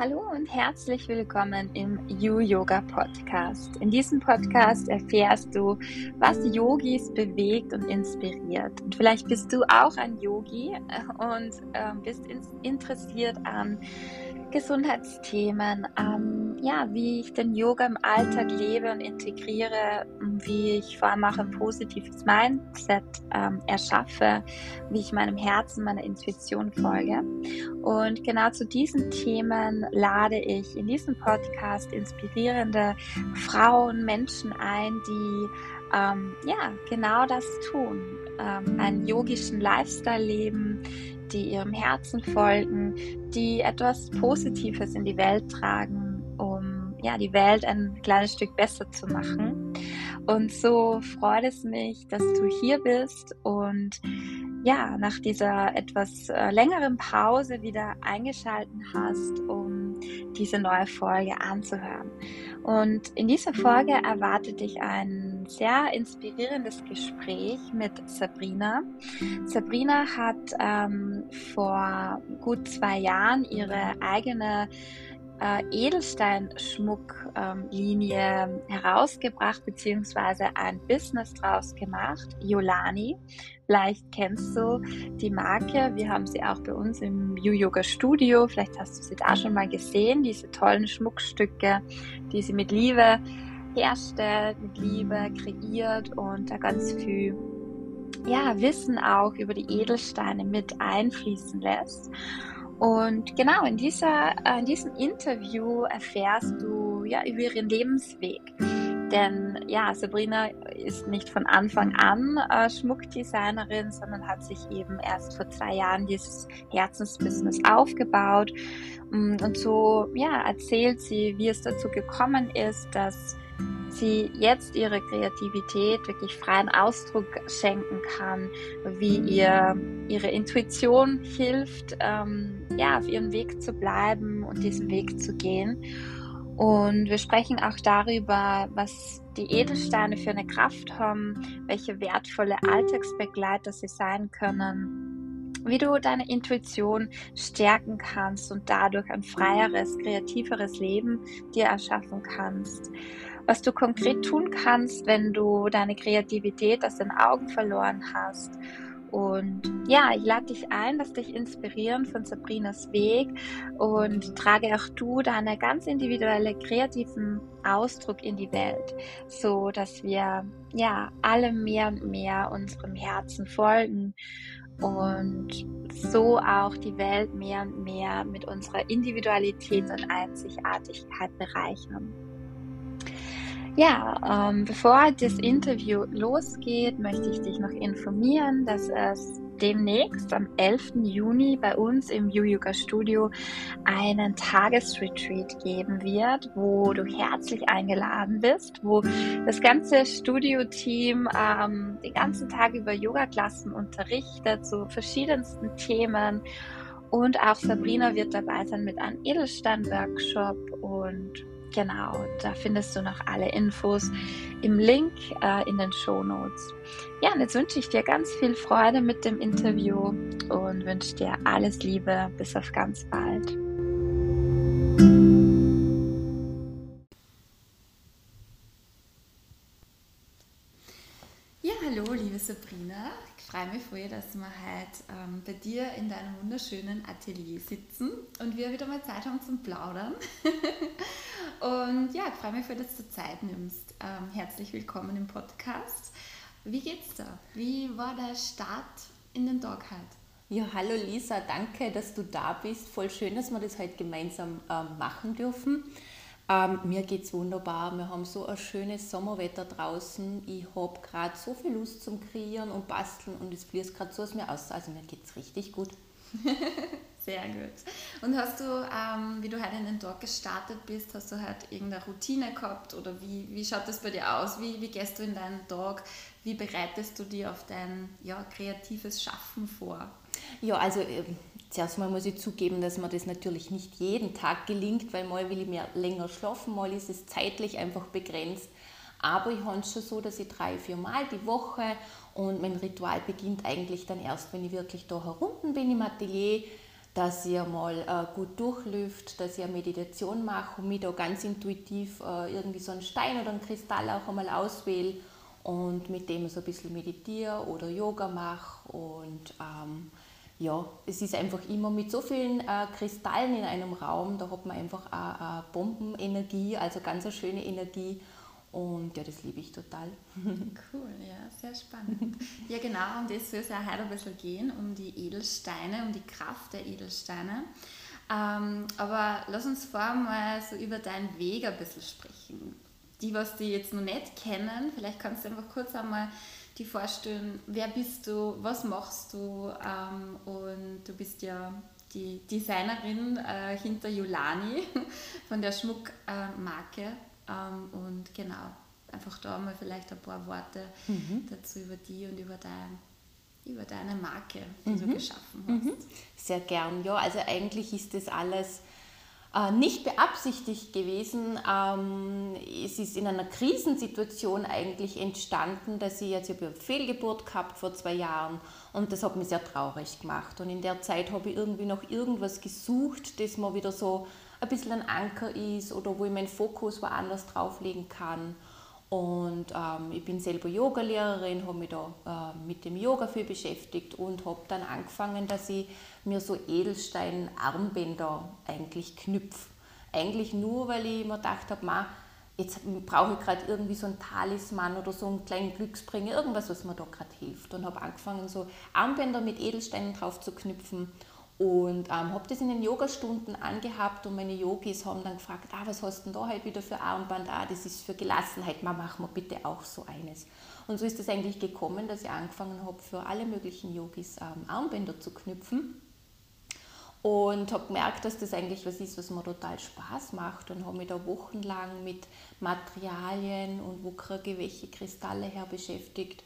Hallo und herzlich willkommen im You Yoga Podcast. In diesem Podcast erfährst du, was Yogis bewegt und inspiriert. Und vielleicht bist du auch ein Yogi und äh, bist interessiert an Gesundheitsthemen, an ja, wie ich den Yoga im Alltag lebe und integriere, wie ich vor allem auch ein positives Mindset ähm, erschaffe, wie ich meinem Herzen, meiner Intuition folge. Und genau zu diesen Themen lade ich in diesem Podcast inspirierende Frauen, Menschen ein, die ähm, ja genau das tun, ähm, einen yogischen Lifestyle leben, die ihrem Herzen folgen, die etwas Positives in die Welt tragen, um ja, die Welt ein kleines Stück besser zu machen. Und so freut es mich, dass du hier bist und ja, nach dieser etwas äh, längeren Pause wieder eingeschalten hast, um diese neue Folge anzuhören. Und in dieser Folge erwartet dich ein sehr inspirierendes Gespräch mit Sabrina. Sabrina hat ähm, vor gut zwei Jahren ihre eigene äh, Edelsteinschmucklinie ähm, herausgebracht beziehungsweise ein Business draus gemacht, Yolani. Vielleicht kennst du die Marke. Wir haben sie auch bei uns im Yu Yoga Studio. Vielleicht hast du sie da schon mal gesehen, diese tollen Schmuckstücke, die sie mit Liebe herstellt, mit Liebe kreiert und da ganz viel ja, Wissen auch über die Edelsteine mit einfließen lässt. Und genau in, dieser, äh, in diesem Interview erfährst du ja über ihren Lebensweg. Denn ja, Sabrina ist nicht von Anfang an äh, Schmuckdesignerin, sondern hat sich eben erst vor zwei Jahren dieses Herzensbusiness aufgebaut. Mm, und so ja, erzählt sie, wie es dazu gekommen ist, dass sie jetzt ihre Kreativität wirklich freien Ausdruck schenken kann, wie ihr ihre Intuition hilft, ähm, ja, auf ihrem Weg zu bleiben und diesen Weg zu gehen. Und wir sprechen auch darüber, was die Edelsteine für eine Kraft haben, welche wertvolle Alltagsbegleiter sie sein können, wie du deine Intuition stärken kannst und dadurch ein freieres, kreativeres Leben dir erschaffen kannst was du konkret tun kannst, wenn du deine Kreativität aus den Augen verloren hast. Und ja, ich lade dich ein, dass dich inspirieren von Sabrinas Weg und trage auch du deine ganz individuelle kreativen Ausdruck in die Welt, so dass wir ja alle mehr und mehr unserem Herzen folgen und so auch die Welt mehr und mehr mit unserer Individualität und Einzigartigkeit bereichern. Ja, ähm, bevor das Interview losgeht, möchte ich dich noch informieren, dass es demnächst am 11. Juni bei uns im Yu-Yoga Studio einen Tagesretreat geben wird, wo du herzlich eingeladen bist, wo das ganze Studio-Team ähm, den ganzen Tag über Yoga-Klassen unterrichtet zu verschiedensten Themen. Und auch Sabrina wird dabei sein mit einem Edelstein-Workshop und Genau, da findest du noch alle Infos im Link äh, in den Show Notes. Ja, und jetzt wünsche ich dir ganz viel Freude mit dem Interview und wünsche dir alles Liebe. Bis auf ganz bald. Ja, hallo, liebe Sabrina. Freue mich voll, dass wir heute ähm, bei dir in deinem wunderschönen Atelier sitzen und wir wieder mal Zeit haben zum Plaudern. Und ja, ich freue mich, dass du Zeit nimmst. Ähm, herzlich willkommen im Podcast. Wie geht's da? Wie war der Start in den Tag heute? Ja, hallo Lisa, danke, dass du da bist. Voll schön, dass wir das heute gemeinsam ähm, machen dürfen. Ähm, mir geht's wunderbar. Wir haben so ein schönes Sommerwetter draußen. Ich habe gerade so viel Lust zum Kreieren und Basteln und es fließt gerade so aus mir aus. Also mir geht's richtig gut. Sehr gut. Und hast du, ähm, wie du heute in den Tag gestartet bist, hast du halt irgendeine Routine gehabt oder wie, wie schaut das bei dir aus? Wie, wie gehst du in deinen Tag? Wie bereitest du dir auf dein ja, kreatives Schaffen vor? Ja, also äh, zuerst mal muss ich zugeben, dass mir das natürlich nicht jeden Tag gelingt, weil mal will ich mehr länger schlafen, mal ist es zeitlich einfach begrenzt. Aber ich habe es schon so, dass ich drei, vier Mal die Woche und mein Ritual beginnt eigentlich dann erst, wenn ich wirklich da herunten bin im Atelier dass ich mal äh, gut durchlüft, dass ich eine Meditation mache und mich da ganz intuitiv äh, irgendwie so einen Stein oder einen Kristall auch einmal auswähle und mit dem so ein bisschen meditiere oder Yoga mache und ähm, ja, es ist einfach immer mit so vielen äh, Kristallen in einem Raum, da hat man einfach eine, Bombenenergie, also ganz eine schöne Energie und ja, das liebe ich total. Cool, ja, sehr spannend. Ja, genau, um das soll es auch heute ein bisschen gehen, um die Edelsteine, um die Kraft der Edelsteine. Ähm, aber lass uns vorher mal so über deinen Weg ein bisschen sprechen. Die, was die jetzt noch nicht kennen, vielleicht kannst du einfach kurz einmal die vorstellen, wer bist du, was machst du ähm, und du bist ja die Designerin äh, hinter Yulani von der Schmuckmarke äh, ähm, und genau, einfach da mal vielleicht ein paar Worte mhm. dazu über die und über dein über deine Marke, die mhm. du geschaffen hast. Mhm. Sehr gern, ja. Also eigentlich ist das alles nicht beabsichtigt gewesen. Ähm, es ist in einer Krisensituation eigentlich entstanden, dass ich jetzt ich eine Fehlgeburt gehabt vor zwei Jahren und das hat mich sehr traurig gemacht. Und in der Zeit habe ich irgendwie noch irgendwas gesucht, das mir wieder so ein bisschen ein Anker ist oder wo ich meinen Fokus woanders drauflegen kann. Und ähm, ich bin selber Yogalehrerin, habe mich da äh, mit dem Yoga viel beschäftigt und habe dann angefangen, dass ich mir so Edelstein-Armbänder eigentlich knüpfe. Eigentlich nur, weil ich mir gedacht habe, jetzt brauche ich gerade irgendwie so einen Talisman oder so einen kleinen Glücksbringer, irgendwas, was mir da gerade hilft. Und habe angefangen, so Armbänder mit Edelsteinen drauf zu knüpfen und ähm, habe das in den Yogastunden angehabt und meine Yogis haben dann gefragt, ah, was hast du denn da halt wieder für Armband? Ah, das ist für Gelassenheit, Ma, mach mal bitte auch so eines. Und so ist es eigentlich gekommen, dass ich angefangen habe, für alle möglichen Yogis ähm, Armbänder zu knüpfen. Und habe gemerkt, dass das eigentlich was ist, was mir total Spaß macht und habe mich da wochenlang mit Materialien und wo kriege ich welche Kristalle her beschäftigt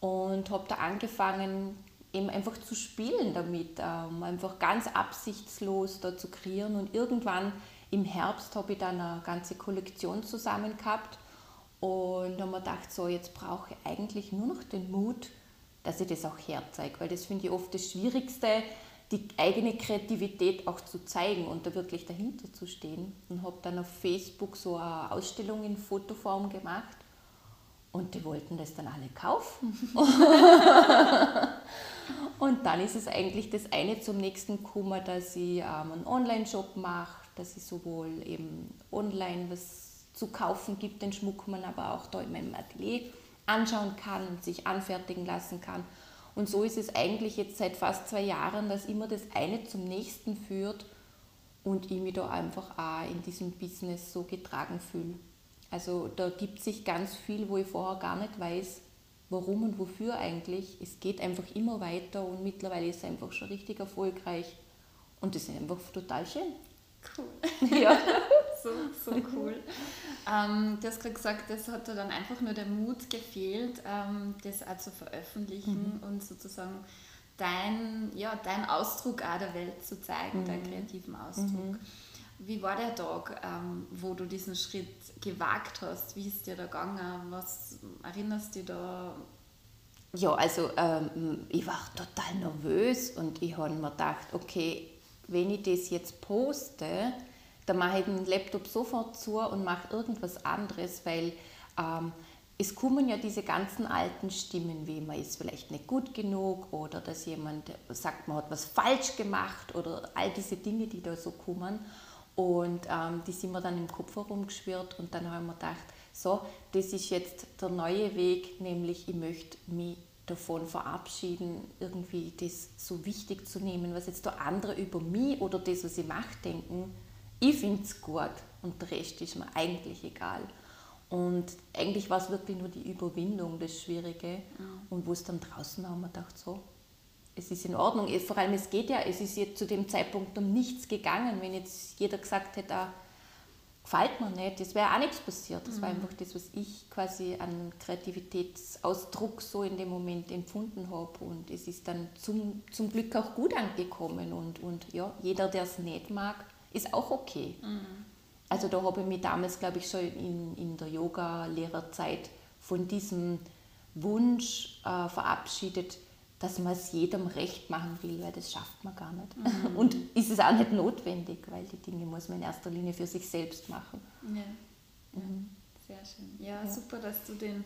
und habe da angefangen, eben einfach zu spielen damit, ähm, einfach ganz absichtslos da zu kreieren. Und irgendwann im Herbst habe ich dann eine ganze Kollektion zusammen gehabt und habe mir gedacht, so jetzt brauche ich eigentlich nur noch den Mut, dass ich das auch herzeige, weil das finde ich oft das Schwierigste, die eigene Kreativität auch zu zeigen und da wirklich dahinter zu stehen. Und habe dann auf Facebook so eine Ausstellung in Fotoform gemacht und die wollten das dann alle kaufen. Und dann ist es eigentlich das eine zum nächsten gekommen, dass ich ähm, einen Online-Shop mache, dass ich sowohl eben online was zu kaufen gibt, den Schmuck man aber auch da in meinem Atelier anschauen kann und sich anfertigen lassen kann. Und so ist es eigentlich jetzt seit fast zwei Jahren, dass immer das eine zum nächsten führt und ich mich da einfach auch in diesem Business so getragen fühle. Also da gibt sich ganz viel, wo ich vorher gar nicht weiß, warum und wofür eigentlich. Es geht einfach immer weiter und mittlerweile ist es einfach schon richtig erfolgreich. Und das ist einfach total schön. Cool. Ja. so, so cool. Ähm, du hast gerade gesagt, das hat dir dann einfach nur der Mut gefehlt, ähm, das auch zu veröffentlichen mhm. und sozusagen dein, ja, dein Ausdruck auch der Welt zu zeigen, mhm. deinen kreativen Ausdruck. Mhm. Wie war der Tag, ähm, wo du diesen Schritt gewagt hast? Wie ist dir da gegangen? Was erinnerst du dich da? Ja, also ähm, ich war total nervös und ich habe mir gedacht, okay, wenn ich das jetzt poste, dann mache ich den Laptop sofort zu und mache irgendwas anderes, weil ähm, es kommen ja diese ganzen alten Stimmen, wie man ist vielleicht nicht gut genug oder dass jemand sagt, man hat was falsch gemacht oder all diese Dinge, die da so kommen. Und ähm, die sind mir dann im Kopf herumgeschwirrt und dann habe ich mir gedacht, so, das ist jetzt der neue Weg, nämlich ich möchte mich davon verabschieden, irgendwie das so wichtig zu nehmen, was jetzt der andere über mich oder das, was ich mache, denken. Ich finde es gut und der Rest ist mir eigentlich egal. Und eigentlich war es wirklich nur die Überwindung, das Schwierige. Mhm. Und wo es dann draußen war, haben wir gedacht, so, es ist in Ordnung. Vor allem, es geht ja, es ist jetzt zu dem Zeitpunkt um nichts gegangen. Wenn jetzt jeder gesagt hätte, ah, gefällt mir nicht, das wäre auch nichts passiert. Das mhm. war einfach das, was ich quasi an Kreativitätsausdruck so in dem Moment empfunden habe. Und es ist dann zum, zum Glück auch gut angekommen. Und, und ja, jeder, der es nicht mag, ist auch okay. Mhm. Also da habe ich mich damals, glaube ich, schon in, in der Yoga-Lehrerzeit von diesem Wunsch äh, verabschiedet, dass man es jedem recht machen will, weil das schafft man gar nicht. Mhm. Und ist es auch nicht notwendig, weil die Dinge muss man in erster Linie für sich selbst machen. Ja. Mhm. Sehr schön. Ja, ja, super, dass du den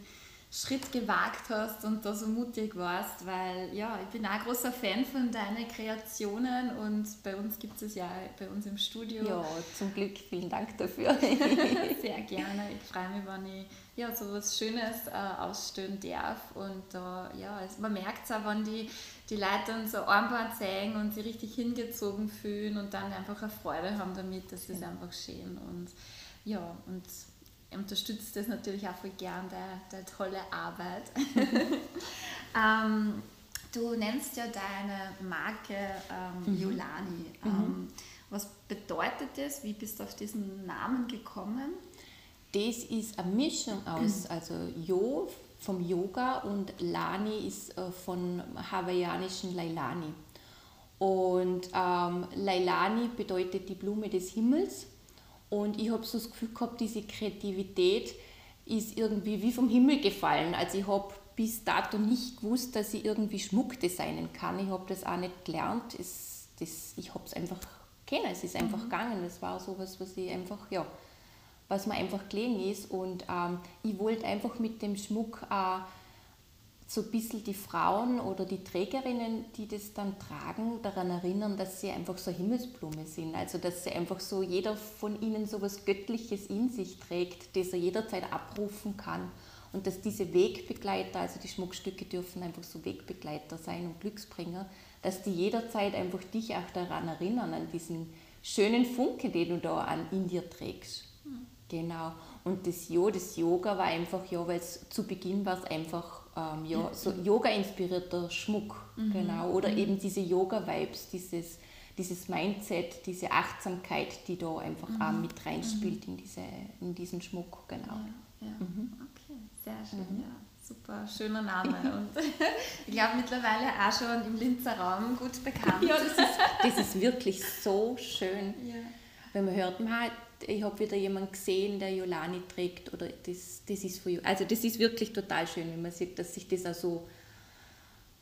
Schritt gewagt hast und da so mutig warst, weil ja, ich bin auch ein großer Fan von deinen Kreationen und bei uns gibt es ja bei uns im Studio. Ja, zum Glück, vielen Dank dafür. Sehr gerne. Ich freue mich, wenn ich ja, so was Schönes äh, ausstellen darf und äh, ja, also man merkt es auch, wenn die, die Leute dann so Armband zeigen und sich richtig hingezogen fühlen und dann einfach eine Freude haben damit, das ist einfach schön und ja, und unterstützt das natürlich auch voll gern, der, der tolle Arbeit. ähm, du nennst ja deine Marke ähm, mhm. Yolani. Mhm. Ähm, was bedeutet das? Wie bist du auf diesen Namen gekommen? Das ist eine Mischung aus, also Jo vom Yoga und Lani ist äh, von hawaiianischen Lailani. Und ähm, Lailani bedeutet die Blume des Himmels und ich habe so das Gefühl gehabt, diese Kreativität ist irgendwie wie vom Himmel gefallen. Also ich habe bis dato nicht gewusst, dass ich irgendwie Schmuck designen kann. Ich habe das auch nicht gelernt. Es, das, ich habe es einfach kennen. Es ist einfach mhm. gegangen. Es war sowas, was ich einfach, ja, was mir einfach gelegen ist. Und ähm, ich wollte einfach mit dem Schmuck auch so ein bisschen die Frauen oder die Trägerinnen, die das dann tragen, daran erinnern, dass sie einfach so Himmelsblume sind. Also dass sie einfach so jeder von ihnen so was Göttliches in sich trägt, das er jederzeit abrufen kann. Und dass diese Wegbegleiter, also die Schmuckstücke dürfen einfach so Wegbegleiter sein und Glücksbringer, dass die jederzeit einfach dich auch daran erinnern, an diesen schönen Funke, den du da an, in dir trägst. Mhm. Genau. Und das Jo, das Yoga war einfach, ja, weil es zu Beginn war es einfach ähm, ja, so Yoga-inspirierter Schmuck, mhm. genau. Oder mhm. eben diese Yoga-Vibes, dieses, dieses Mindset, diese Achtsamkeit, die da einfach mhm. auch mit reinspielt in, diese, in diesen Schmuck, genau. Ja, ja. Mhm. Okay, sehr schön, mhm. ja. Super, schöner Name und ich glaube mittlerweile auch schon im Linzer Raum gut bekannt. Ja, das ist, das ist wirklich so schön. Ja. Wenn man hört, man, ich habe wieder jemanden gesehen, der Jolani trägt oder das, das ist für Also das ist wirklich total schön, wenn man sieht, dass sich das auch so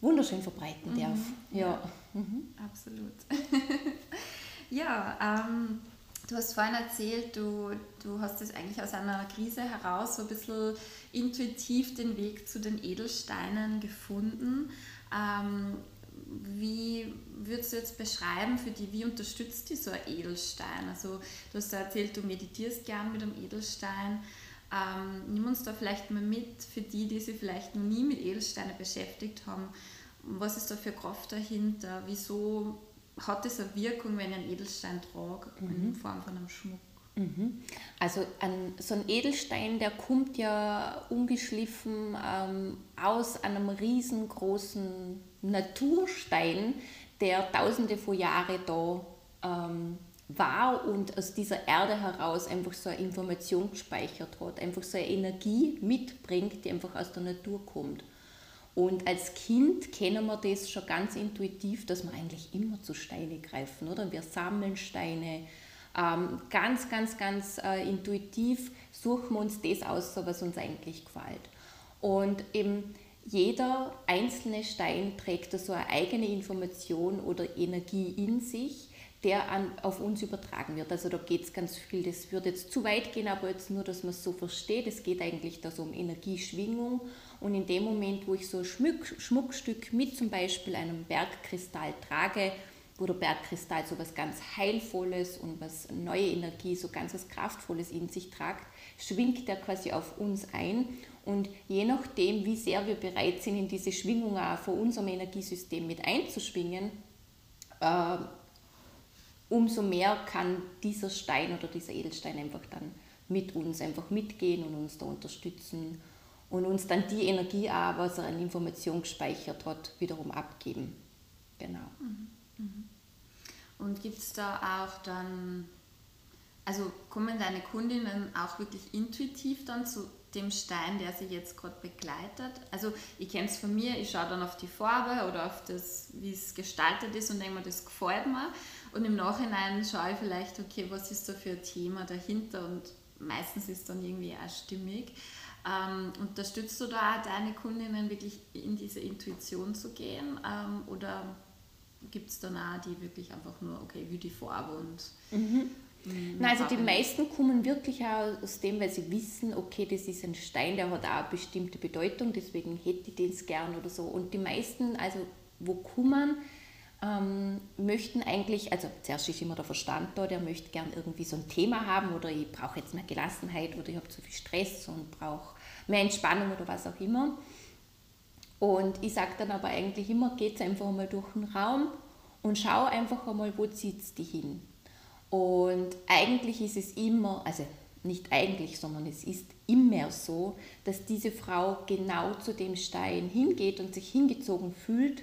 wunderschön verbreiten darf. Mhm, ja, ja. Mhm. absolut. ja, ähm, du hast vorhin erzählt, du, du hast es eigentlich aus einer Krise heraus so ein bisschen intuitiv den Weg zu den Edelsteinen gefunden. Ähm, wie würdest du jetzt beschreiben für die, wie unterstützt die so ein Edelstein? Also du hast ja erzählt, du meditierst gern mit einem Edelstein. Ähm, nimm uns da vielleicht mal mit für die, die sich vielleicht noch nie mit Edelsteinen beschäftigt haben. Was ist da für Kraft dahinter? Wieso hat es eine Wirkung, wenn ich einen Edelstein trage mhm. in Form von einem Schmuck? Mhm. Also ein, so ein Edelstein, der kommt ja ungeschliffen ähm, aus einem riesengroßen Naturstein, der tausende von Jahren da ähm, war und aus dieser Erde heraus einfach so eine Information gespeichert hat, einfach so eine Energie mitbringt, die einfach aus der Natur kommt. Und als Kind kennen wir das schon ganz intuitiv, dass wir eigentlich immer zu Steine greifen, oder? Wir sammeln Steine, ganz, ganz, ganz äh, intuitiv suchen wir uns das aus, was uns eigentlich gefällt. Und eben jeder einzelne Stein trägt so eine eigene Information oder Energie in sich, der an, auf uns übertragen wird. Also da geht es ganz viel, das würde jetzt zu weit gehen, aber jetzt nur, dass man es so versteht. Es geht eigentlich da so um Energieschwingung. Und in dem Moment, wo ich so ein Schmuck, Schmuckstück mit zum Beispiel einem Bergkristall trage, wo der Bergkristall so was ganz Heilvolles und was neue Energie, so ganz was Kraftvolles in sich tragt, schwingt der quasi auf uns ein. Und je nachdem, wie sehr wir bereit sind, in diese Schwingung auch von unserem Energiesystem mit einzuschwingen, äh, umso mehr kann dieser Stein oder dieser Edelstein einfach dann mit uns einfach mitgehen und uns da unterstützen und uns dann die Energie auch, was er an Information gespeichert hat, wiederum abgeben. Genau. Mhm. Mhm. Und gibt es da auch dann, also kommen deine Kundinnen auch wirklich intuitiv dann zu dem Stein, der sie jetzt gerade begleitet? Also ich kenne es von mir, ich schaue dann auf die Farbe oder auf das, wie es gestaltet ist und denke mir, das gefällt mir. Und im Nachhinein schaue ich vielleicht, okay, was ist da für ein Thema dahinter und meistens ist dann irgendwie auch stimmig. Ähm, unterstützt du da deine Kundinnen wirklich in diese Intuition zu gehen? Ähm, oder gibt es dann auch die wirklich einfach nur, okay, wie die Farbe und. Mhm. Nein, also die meisten kommen wirklich auch aus dem, weil sie wissen, okay, das ist ein Stein, der hat auch eine bestimmte Bedeutung, deswegen hätte ich den gern oder so. Und die meisten, also wo kommen, ähm, möchten eigentlich, also zuerst ist immer der Verstand da, der möchte gern irgendwie so ein Thema haben oder ich brauche jetzt mehr Gelassenheit oder ich habe zu viel Stress und brauche mehr Entspannung oder was auch immer. Und ich sage dann aber eigentlich immer, geht einfach einmal durch den Raum und schau einfach einmal, wo zieht es dich hin. Und eigentlich ist es immer, also nicht eigentlich, sondern es ist immer so, dass diese Frau genau zu dem Stein hingeht und sich hingezogen fühlt,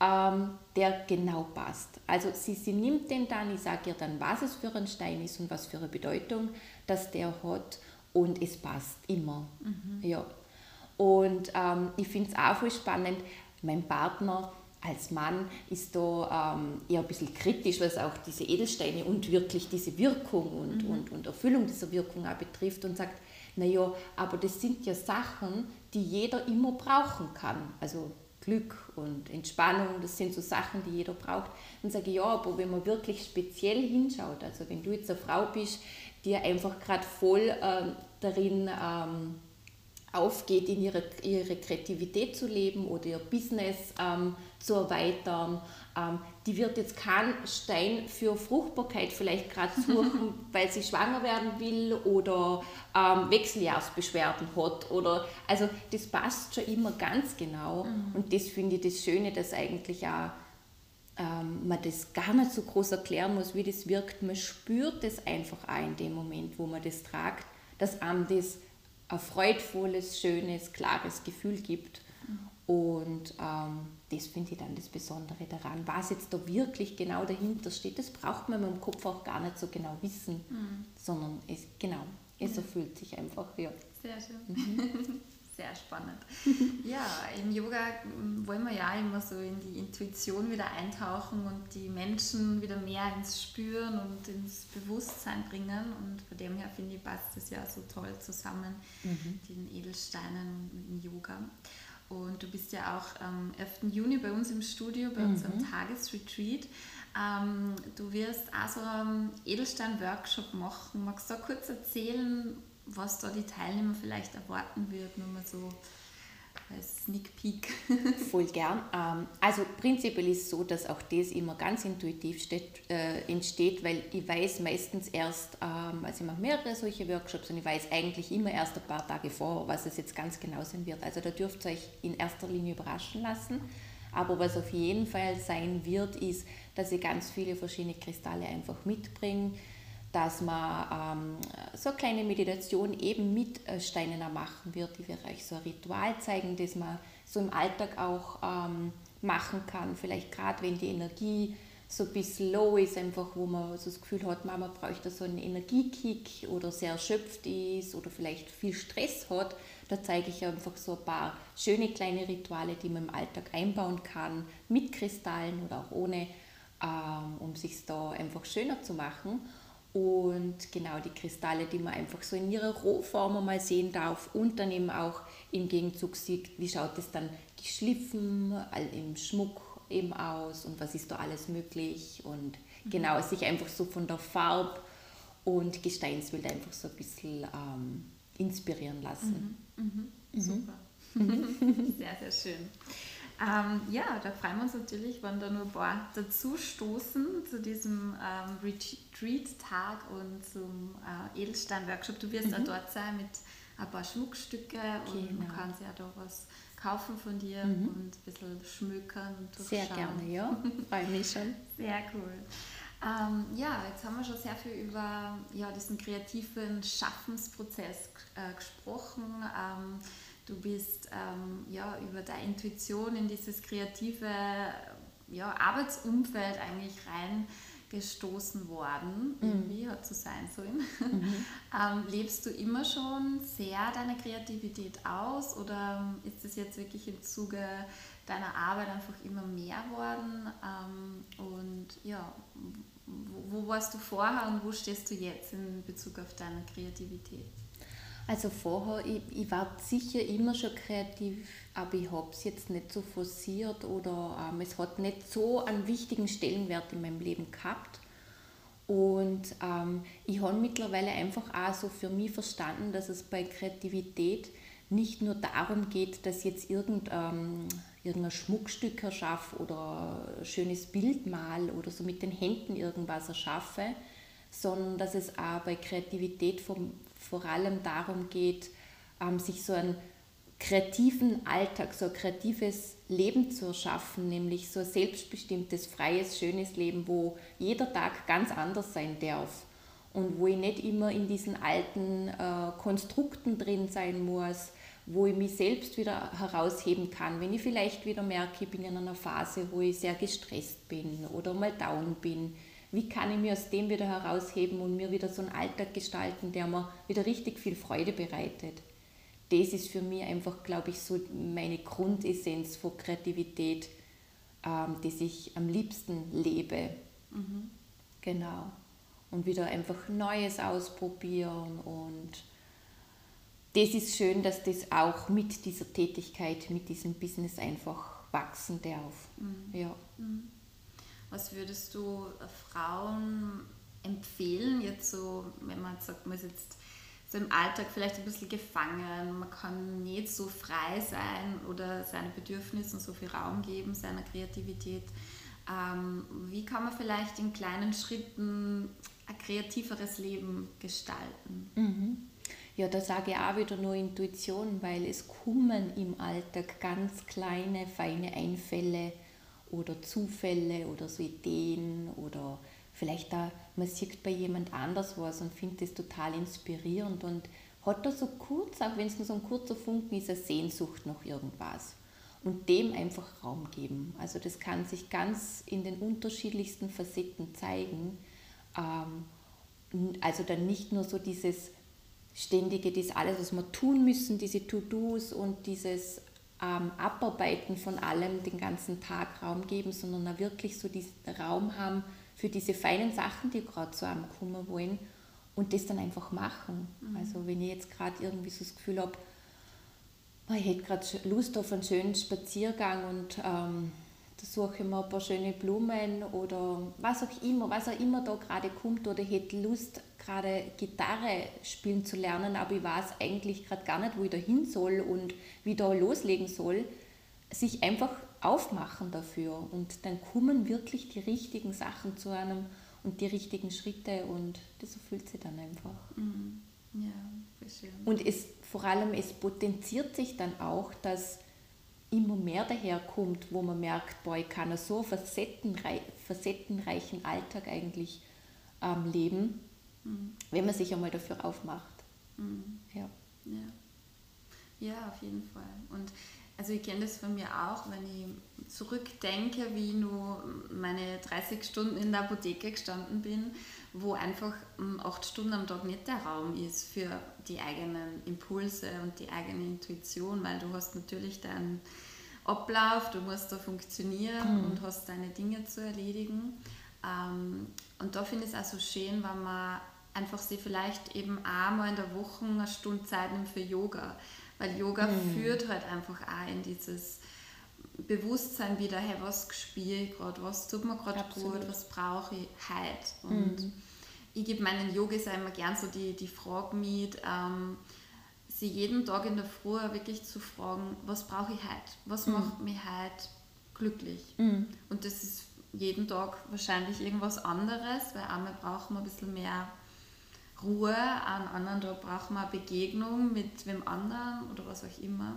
ähm, der genau passt. Also sie, sie nimmt den dann, ich sage ihr dann, was es für ein Stein ist und was für eine Bedeutung dass der hat und es passt immer. Mhm. Ja. Und ähm, ich finde es auch voll spannend, mein Partner, als Mann ist da ähm, eher ein bisschen kritisch, was auch diese Edelsteine und wirklich diese Wirkung und, mhm. und, und Erfüllung dieser Wirkung auch betrifft und sagt, naja, aber das sind ja Sachen, die jeder immer brauchen kann. Also Glück und Entspannung, das sind so Sachen, die jeder braucht. Dann sage ich, ja, aber wenn man wirklich speziell hinschaut, also wenn du jetzt eine Frau bist, die einfach gerade voll äh, darin ähm, aufgeht, in ihre, ihre Kreativität zu leben oder ihr Business ähm, zu erweitern. Ähm, die wird jetzt keinen Stein für Fruchtbarkeit vielleicht gerade suchen, weil sie schwanger werden will oder ähm, Wechseljahrsbeschwerden hat. Oder, also das passt schon immer ganz genau. Mhm. Und das finde ich das Schöne, dass eigentlich auch ähm, man das gar nicht so groß erklären muss, wie das wirkt. Man spürt das einfach auch in dem Moment, wo man das tragt, dass einem das ein freudvolles, schönes, klares Gefühl gibt. Und ähm, das finde ich dann das Besondere daran. Was jetzt da wirklich genau dahinter steht, das braucht man im Kopf auch gar nicht so genau wissen, mhm. sondern es, genau, es erfüllt sich einfach. Ja. Sehr schön. Mhm. Sehr spannend. ja, im Yoga hm, wollen wir ja immer so in die Intuition wieder eintauchen und die Menschen wieder mehr ins Spüren und ins Bewusstsein bringen. Und von dem her finde ich, passt das ja so toll zusammen, mhm. den Edelsteinen und im Yoga. Und du bist ja auch am 11. Juni bei uns im Studio, bei mhm. unserem Tagesretreat. Ähm, du wirst also einen Edelstein-Workshop machen. Magst du da kurz erzählen, was da die Teilnehmer vielleicht erwarten wird, nur mal so als Sneak Peek. Voll gern. Ähm, also prinzipiell ist es so, dass auch das immer ganz intuitiv äh, entsteht, weil ich weiß meistens erst, ähm, also ich mache mehrere solche Workshops und ich weiß eigentlich immer erst ein paar Tage vor, was es jetzt ganz genau sein wird. Also da dürft ihr euch in erster Linie überraschen lassen. Aber was auf jeden Fall sein wird, ist, dass ich ganz viele verschiedene Kristalle einfach mitbringe dass man ähm, so eine kleine Meditation eben mit äh, Steinen machen wird. Ich werde euch so ein Ritual zeigen, das man so im Alltag auch ähm, machen kann. Vielleicht gerade wenn die Energie so ein bisschen low ist, einfach wo man so das Gefühl hat, Mama bräuchte so einen Energiekick oder sehr erschöpft ist oder vielleicht viel Stress hat, da zeige ich einfach so ein paar schöne kleine Rituale, die man im Alltag einbauen kann, mit Kristallen oder auch ohne, ähm, um sich da einfach schöner zu machen. Und genau die Kristalle, die man einfach so in ihrer Rohform mal sehen darf und dann eben auch im Gegenzug sieht, wie schaut es dann geschliffen im Schmuck eben aus und was ist da alles möglich und mhm. genau sich einfach so von der Farb und Gesteinsbild einfach so ein bisschen ähm, inspirieren lassen. Mhm. Mhm. mhm. Super. sehr, sehr schön. Ähm, ja, da freuen wir uns natürlich, wenn da nur ein paar dazu stoßen zu diesem ähm, Retreat-Tag und zum äh, Edelstein-Workshop. Du wirst mhm. auch dort sein mit ein paar Schmuckstücke genau. und man kann sich ja da was kaufen von dir mhm. und ein bisschen schmökern und durchschauen. Sehr gerne, ja. Freue mich schon. Sehr cool. Ähm, ja, jetzt haben wir schon sehr viel über ja, diesen kreativen Schaffensprozess äh, gesprochen. Ähm, Du bist ähm, ja, über deine Intuition in dieses kreative ja, Arbeitsumfeld eigentlich reingestoßen worden. Mhm. Irgendwie hat so sein sollen. Mhm. ähm, lebst du immer schon sehr deine Kreativität aus oder ist es jetzt wirklich im Zuge deiner Arbeit einfach immer mehr worden? Ähm, und ja, wo, wo warst du vorher und wo stehst du jetzt in Bezug auf deine Kreativität? Also vorher, ich, ich war sicher immer schon kreativ, aber ich habe es jetzt nicht so forciert oder ähm, es hat nicht so einen wichtigen Stellenwert in meinem Leben gehabt. Und ähm, ich habe mittlerweile einfach auch so für mich verstanden, dass es bei Kreativität nicht nur darum geht, dass ich jetzt irgend, ähm, irgendein Schmuckstück erschaffe oder ein schönes Bild mal oder so mit den Händen irgendwas erschaffe, sondern dass es auch bei Kreativität vom, vor allem darum geht, ähm, sich so einen kreativen Alltag, so ein kreatives Leben zu erschaffen, nämlich so ein selbstbestimmtes, freies, schönes Leben, wo jeder Tag ganz anders sein darf und wo ich nicht immer in diesen alten äh, Konstrukten drin sein muss, wo ich mich selbst wieder herausheben kann, wenn ich vielleicht wieder merke, ich bin in einer Phase, wo ich sehr gestresst bin oder mal down bin. Wie kann ich mich aus dem wieder herausheben und mir wieder so einen Alltag gestalten, der mir wieder richtig viel Freude bereitet? Das ist für mich einfach, glaube ich, so meine Grundessenz von Kreativität, ähm, die ich am liebsten lebe. Mhm. Genau. Und wieder einfach Neues ausprobieren und das ist schön, dass das auch mit dieser Tätigkeit, mit diesem Business einfach wachsen darf. Mhm. Ja. Mhm. Was würdest du Frauen empfehlen, jetzt so, wenn man sagt, man ist jetzt so im Alltag vielleicht ein bisschen gefangen, man kann nicht so frei sein oder seine Bedürfnisse so viel Raum geben, seiner Kreativität. Ähm, wie kann man vielleicht in kleinen Schritten ein kreativeres Leben gestalten? Mhm. Ja, da sage ich auch wieder nur Intuition, weil es kommen im Alltag ganz kleine, feine Einfälle oder Zufälle oder so Ideen oder vielleicht auch, man sieht bei jemand anders was und findet es total inspirierend und hat da so kurz, auch wenn es nur so ein kurzer Funken ist, eine Sehnsucht nach irgendwas. Und dem einfach Raum geben. Also das kann sich ganz in den unterschiedlichsten Facetten zeigen. Ähm, also dann nicht nur so dieses ständige, das alles, was wir tun müssen, diese To-Dos und dieses ähm, Abarbeiten von allem den ganzen Tag Raum geben, sondern auch wirklich so diesen Raum haben für diese feinen Sachen, die gerade so ankommen wollen und das dann einfach machen. Mhm. Also wenn ich jetzt gerade irgendwie so das Gefühl habe, ich hätte gerade Lust auf einen schönen Spaziergang und ähm, da suche ich mir ein paar schöne Blumen oder was auch immer, was auch immer da gerade kommt oder ich hätte Lust, gerade Gitarre spielen zu lernen, aber ich weiß eigentlich gerade gar nicht, wo ich da hin soll und wie da loslegen soll, sich einfach aufmachen dafür und dann kommen wirklich die richtigen Sachen zu einem und die richtigen Schritte und das erfüllt sich dann einfach. Mhm. Ja, schön. Und es vor allem, es potenziert sich dann auch, dass immer mehr daherkommt, wo man merkt, boah, ich kann so facettenreich, facettenreichen Alltag eigentlich ähm, leben, mhm. wenn man sich einmal dafür aufmacht. Mhm. Ja. ja. Ja, auf jeden Fall. Und also ich kenne das von mir auch, wenn ich zurückdenke, wie ich nur meine 30 Stunden in der Apotheke gestanden bin, wo einfach hm, acht Stunden am Tag nicht der Raum ist für die eigenen Impulse und die eigene Intuition, weil du hast natürlich deinen Ablauf, du musst da funktionieren mhm. und hast deine Dinge zu erledigen. Ähm, und da finde ich es auch so schön, wenn man einfach sich vielleicht eben einmal in der Woche eine Stunde Zeit nimmt für Yoga weil Yoga mhm. führt halt einfach auch in dieses Bewusstsein wieder, hey, was spiele ich gerade, was tut mir gerade gut, was brauche ich heute. Und mhm. Ich gebe meinen Yogis immer gern so die, die Frage mit, ähm, sie jeden Tag in der Früh wirklich zu fragen, was brauche ich heute, was mhm. macht mich heute glücklich. Mhm. Und das ist jeden Tag wahrscheinlich irgendwas anderes, weil einmal brauchen wir ein bisschen mehr Ruhe, an anderen Tag braucht man eine Begegnung mit wem anderen oder was auch immer.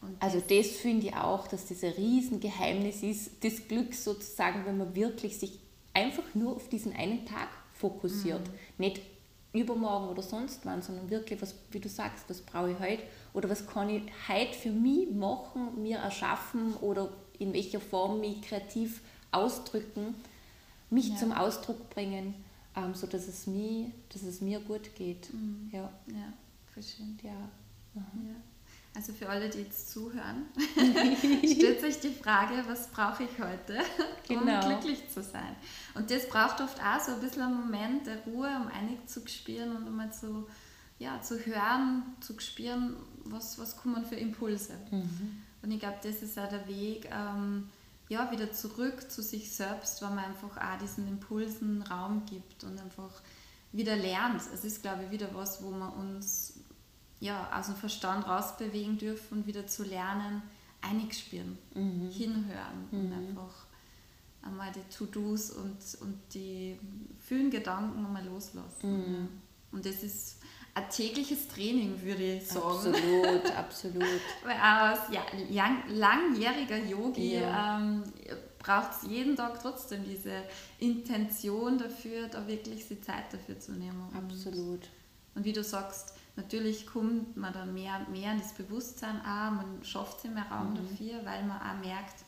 Und also das, das finde ich auch, dass das ein Riesengeheimnis ist, des Glücks sozusagen, wenn man wirklich sich einfach nur auf diesen einen Tag fokussiert. Mhm. Nicht übermorgen oder sonst wann, sondern wirklich, was, wie du sagst, was brauche ich heute oder was kann ich heute für mich machen, mir erschaffen oder in welcher Form mich kreativ ausdrücken, mich ja. zum Ausdruck bringen ähm, so dass es mir, dass es mir gut geht. Mhm. Ja. Ja, verschön. Ja. ja. Also für alle, die jetzt zuhören, stellt sich die Frage, was brauche ich heute, um genau. glücklich zu sein? Und das braucht oft auch so ein bisschen einen Moment der Ruhe, um einig zu spüren und mal zu ja, zu hören, zu spüren, was, was kommen für Impulse. Mhm. Und ich glaube, das ist auch der Weg, ähm, ja, wieder zurück zu sich selbst, weil man einfach auch diesen Impulsen Raum gibt und einfach wieder lernt. Es ist, glaube ich, wieder was, wo wir uns ja, aus dem Verstand rausbewegen dürfen und wieder zu lernen, einigspüren, mhm. hinhören mhm. und einfach einmal die To-Dos und, und die vielen Gedanken einmal loslassen. Mhm. Und das ist ein tägliches Training, würde ich sagen. Absolut, absolut. Weil als ja, lang, langjähriger Yogi ja. ähm, braucht es jeden Tag trotzdem diese Intention dafür, da wirklich die Zeit dafür zu nehmen. Absolut. Und, und wie du sagst, natürlich kommt man dann mehr und mehr in das Bewusstsein auch, man schafft sich mehr Raum mhm. dafür, weil man auch merkt,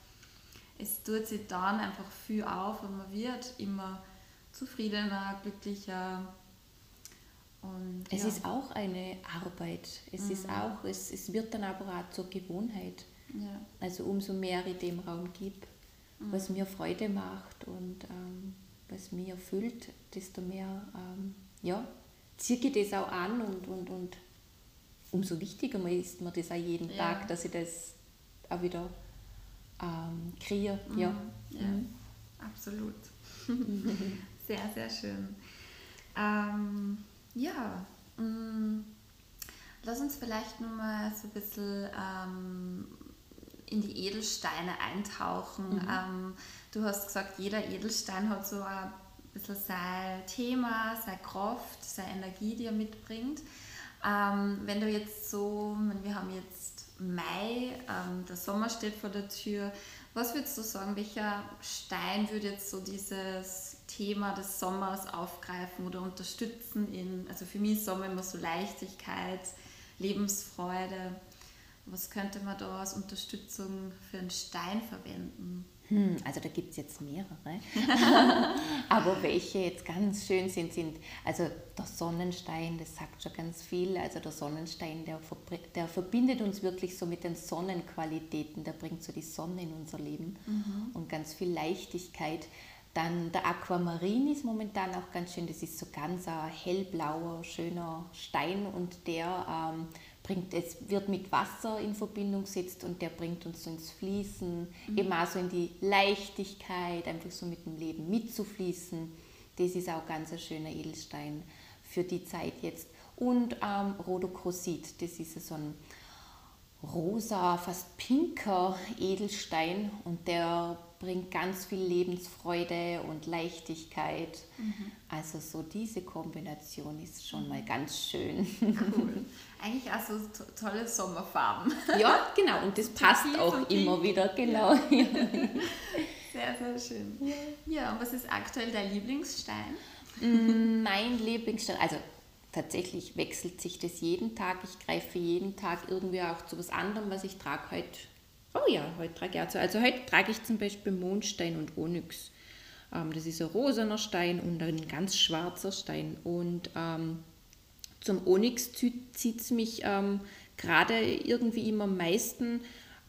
es tut sich dann einfach viel auf und man wird immer zufriedener, glücklicher, und, es ja. ist auch eine Arbeit. Es mhm. ist auch, es, es wird dann aber auch zur Gewohnheit. Ja. Also umso mehr ich dem Raum gebe, mhm. was mir Freude macht und ähm, was mir erfüllt, desto mehr ähm, ja, ziehe ich das auch an und, und, und umso wichtiger ist mir das auch jeden ja. Tag, dass ich das auch wieder ähm, kreiere. Mhm. Ja. ja. Mhm. absolut. sehr, sehr schön. Ähm, ja, mm, lass uns vielleicht nur mal so ein bisschen ähm, in die Edelsteine eintauchen. Mhm. Ähm, du hast gesagt, jeder Edelstein hat so ein bisschen sein Thema, seine Kraft, seine Energie, die er mitbringt. Ähm, wenn du jetzt so, wir haben jetzt Mai, ähm, der Sommer steht vor der Tür, was würdest du sagen, welcher Stein würde jetzt so dieses Thema des Sommers aufgreifen oder unterstützen in, also für mich ist Sommer immer so Leichtigkeit, Lebensfreude. Was könnte man da als Unterstützung für einen Stein verwenden? Hm, also da gibt es jetzt mehrere. Aber welche jetzt ganz schön sind, sind, also der Sonnenstein, das sagt schon ganz viel. Also der Sonnenstein, der, der verbindet uns wirklich so mit den Sonnenqualitäten, der bringt so die Sonne in unser Leben mhm. und ganz viel Leichtigkeit. Dann der Aquamarin ist momentan auch ganz schön. Das ist so ganz ein hellblauer, schöner Stein und der ähm, bringt, es wird mit Wasser in Verbindung gesetzt und der bringt uns so ins Fließen, mhm. eben auch so in die Leichtigkeit, einfach so mit dem Leben mitzufließen. Das ist auch ganz ein schöner Edelstein für die Zeit jetzt. Und ähm, Rhodocrosit, das ist so ein rosa, fast pinker Edelstein und der bringt ganz viel Lebensfreude und Leichtigkeit. Mhm. Also so diese Kombination ist schon mal ganz schön. Cool. Eigentlich auch so tolle Sommerfarben. Ja, genau. Und das passt auch immer wieder, genau. Sehr, sehr schön. Ja, und was ist aktuell dein Lieblingsstein? Mm, mein Lieblingsstein, also tatsächlich wechselt sich das jeden Tag. Ich greife jeden Tag irgendwie auch zu was anderem, was ich trage heute. Oh ja, heute trage ich zu. Also heute trage ich zum Beispiel Mondstein und Onyx. Ähm, das ist ein rosaner Stein und ein ganz schwarzer Stein. Und ähm, zum Onyx zieht es mich ähm, gerade irgendwie immer am meisten,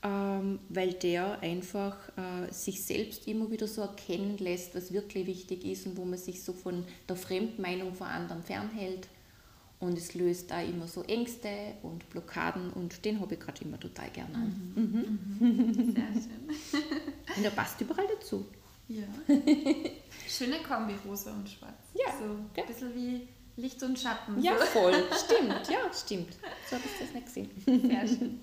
ähm, weil der einfach äh, sich selbst immer wieder so erkennen lässt, was wirklich wichtig ist und wo man sich so von der Fremdmeinung von anderen fernhält. Und es löst da immer so Ängste und Blockaden und den habe ich gerade immer total gerne an. Mhm. Mhm. Sehr schön. Und der passt überall dazu. Ja. Schöne Kombi, rosa und schwarz. Ja. So ein ja. bisschen wie Licht und Schatten. Ja, so. voll. Stimmt, ja, stimmt. So habe ich das nicht gesehen. Sehr schön.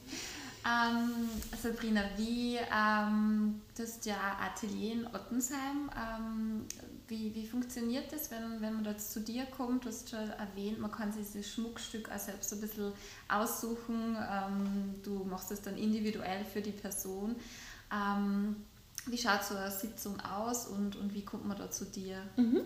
Ähm, Sabrina, wie, ähm, du hast ja Atelier in Ottensheim. Ähm, wie, wie funktioniert das, wenn, wenn man dort zu dir kommt? Du hast schon erwähnt, man kann sich dieses Schmuckstück auch selbst ein bisschen aussuchen. Ähm, du machst es dann individuell für die Person. Ähm, wie schaut so eine Sitzung aus und, und wie kommt man da zu dir? Mhm.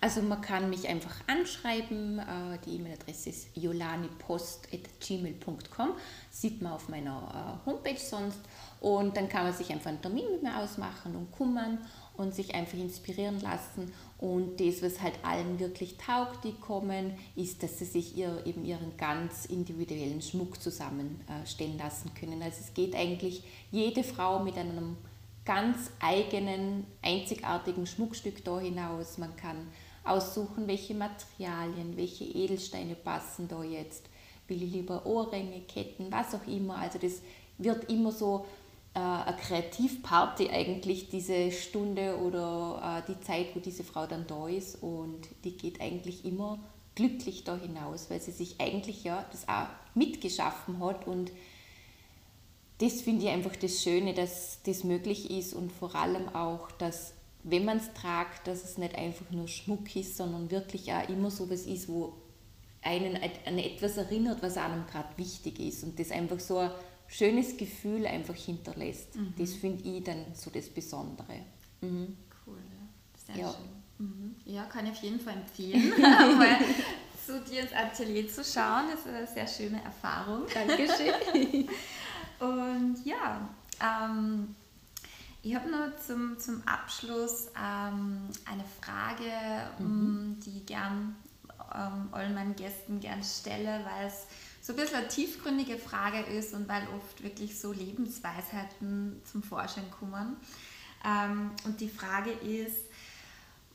Also man kann mich einfach anschreiben. Äh, die E-Mail-Adresse ist jolanipost.gmail.com. Sieht man auf meiner äh, Homepage sonst. Und dann kann man sich einfach einen Termin mit mir ausmachen und kummern und sich einfach inspirieren lassen. Und das, was halt allen wirklich taugt, die kommen, ist, dass sie sich ihr, eben ihren ganz individuellen Schmuck zusammenstellen lassen können. Also es geht eigentlich jede Frau mit einem ganz eigenen, einzigartigen Schmuckstück da hinaus. Man kann aussuchen, welche Materialien, welche Edelsteine passen da jetzt. Will ich lieber Ohrringe, Ketten, was auch immer. Also das wird immer so äh, eine Kreativparty eigentlich, diese Stunde oder äh, die Zeit, wo diese Frau dann da ist. Und die geht eigentlich immer glücklich da hinaus, weil sie sich eigentlich ja das auch mitgeschaffen hat und das finde ich einfach das Schöne, dass das möglich ist und vor allem auch, dass wenn man es tragt, dass es nicht einfach nur Schmuck ist, sondern wirklich auch immer so was ist, wo einen an etwas erinnert, was einem gerade wichtig ist und das einfach so ein schönes Gefühl einfach hinterlässt. Mhm. Das finde ich dann so das Besondere. Mhm. Cool, ja. sehr ja. schön. Mhm. Ja, kann ich auf jeden Fall empfehlen, mal zu dir ins Atelier zu schauen. Das ist eine sehr schöne Erfahrung. Dankeschön. und ja, ähm, ich habe noch zum, zum Abschluss ähm, eine Frage, mhm. Ähm, die ich gern ähm, allen meinen Gästen gern stelle, weil es so ein bisschen eine tiefgründige Frage ist und weil oft wirklich so Lebensweisheiten zum Vorschein kommen. Ähm, und die Frage ist,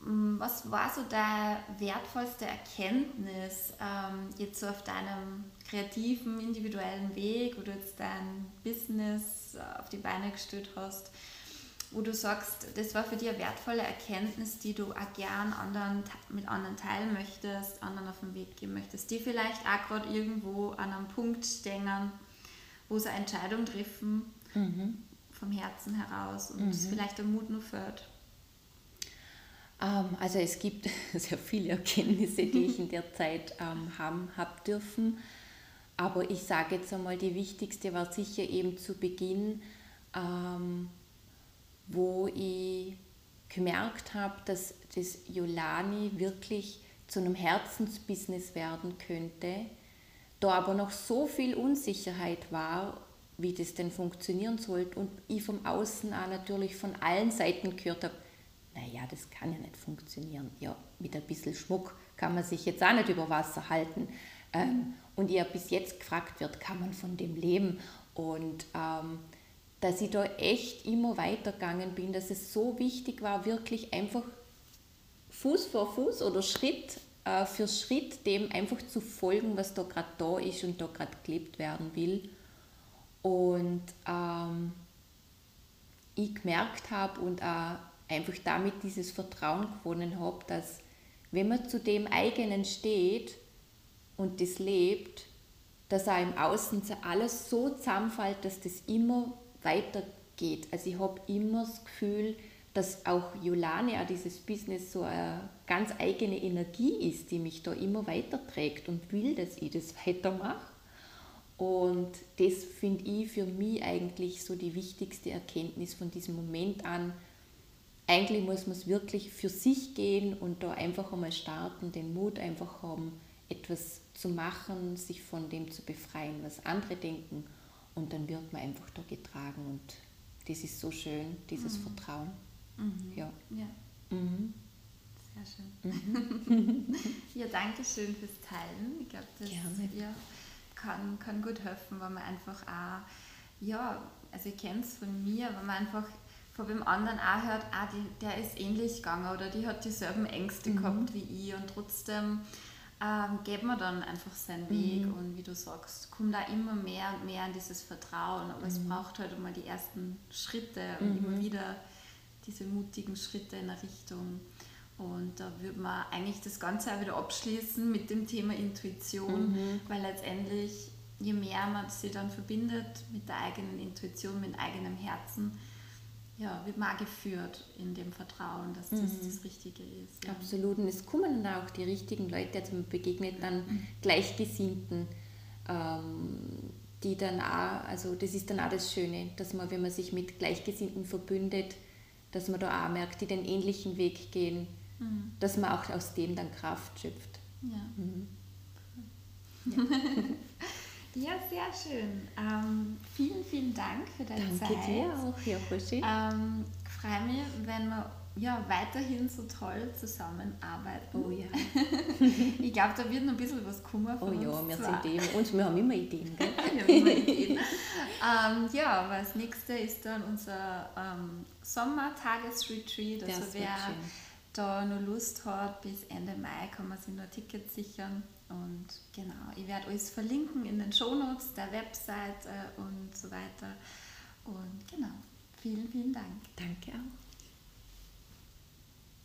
mm, was war so deine wertvollste Erkenntnis ähm, jetzt so auf deinem kreativen, individuellen Weg, wo du jetzt dein Business äh, auf die Beine gestellt hast? Wo du sagst, das war für dich eine wertvolle Erkenntnis, die du auch gern anderen, mit anderen teilen möchtest, anderen auf den Weg geben möchtest, die vielleicht auch gerade irgendwo an einem Punkt stehen, wo sie eine Entscheidung treffen, mhm. vom Herzen heraus und mhm. es vielleicht der Mut nur fällt? Ähm, also es gibt sehr viele Erkenntnisse, die ich in der Zeit ähm, haben habe dürfen. Aber ich sage jetzt einmal, die wichtigste war sicher eben zu Beginn, ähm, wo ich gemerkt habe, dass das Yolani wirklich zu einem Herzensbusiness werden könnte, da aber noch so viel Unsicherheit war, wie das denn funktionieren sollte und ich vom Außen auch natürlich von allen Seiten gehört habe, naja, das kann ja nicht funktionieren. Ja, mit ein bisschen Schmuck kann man sich jetzt auch nicht über Wasser halten. Ähm, und ihr bis jetzt gefragt wird, kann man von dem leben? Und ähm, dass ich da echt immer weitergegangen bin, dass es so wichtig war, wirklich einfach Fuß vor Fuß oder Schritt äh, für Schritt dem einfach zu folgen, was da gerade da ist und da gerade gelebt werden will. Und ähm, ich gemerkt habe und auch einfach damit dieses Vertrauen gewonnen habe, dass wenn man zu dem eigenen steht und das lebt, dass auch im Außen alles so zusammenfällt, dass das immer weitergeht. Also ich habe immer das Gefühl, dass auch Jolane, auch dieses Business, so eine ganz eigene Energie ist, die mich da immer weiterträgt und will, dass ich das weitermache. Und das finde ich für mich eigentlich so die wichtigste Erkenntnis von diesem Moment an. Eigentlich muss man es wirklich für sich gehen und da einfach einmal starten, den Mut einfach haben, etwas zu machen, sich von dem zu befreien, was andere denken und dann wird man einfach da getragen und das ist so schön, dieses mhm. Vertrauen. Mhm. Ja. ja. Mhm. Sehr schön. Mhm. ja, danke schön fürs Teilen. Ich glaube, das ja, kann, kann gut helfen, weil man einfach auch, ja, also ich kenne es von mir, wenn man einfach von dem anderen auch hört, ah, die, der ist ähnlich gegangen oder die hat dieselben Ängste mhm. gehabt wie ich und trotzdem ähm, geht man dann einfach seinen Weg mhm. und wie du sagst, kommt da immer mehr und mehr an dieses Vertrauen. Aber mhm. es braucht halt immer die ersten Schritte und mhm. immer wieder diese mutigen Schritte in eine Richtung. Und da würde man eigentlich das Ganze auch wieder abschließen mit dem Thema Intuition, mhm. weil letztendlich, je mehr man sich dann verbindet mit der eigenen Intuition, mit dem eigenen Herzen, ja, wird man auch geführt in dem Vertrauen, dass das mhm. das Richtige ist. Ja. Absolut. Und es kommen dann auch die richtigen Leute, also man begegnet dann mhm. Gleichgesinnten, ähm, die dann auch, also das ist dann auch das Schöne, dass man, wenn man sich mit Gleichgesinnten verbündet, dass man da auch merkt, die den ähnlichen Weg gehen, mhm. dass man auch aus dem dann Kraft schöpft. Ja. Mhm. ja. Ja, sehr schön. Ähm, vielen, vielen Dank für deine Danke Zeit. Danke dir auch, ja, ähm, Ich freue mich, wenn wir ja, weiterhin so toll zusammenarbeiten. Oh ja. ich glaube, da wird noch ein bisschen was kommen von Oh ja, wir sind eben, und wir haben immer Ideen. Gell? wir haben immer Ideen. ähm, ja, aber das nächste ist dann unser ähm, Sommertagesretreat. Also wer da noch Lust hat, bis Ende Mai kann man sich noch Tickets sichern. Und genau, ich werde alles verlinken in den Shownotes, der Website und so weiter. Und genau, vielen, vielen Dank. Danke auch.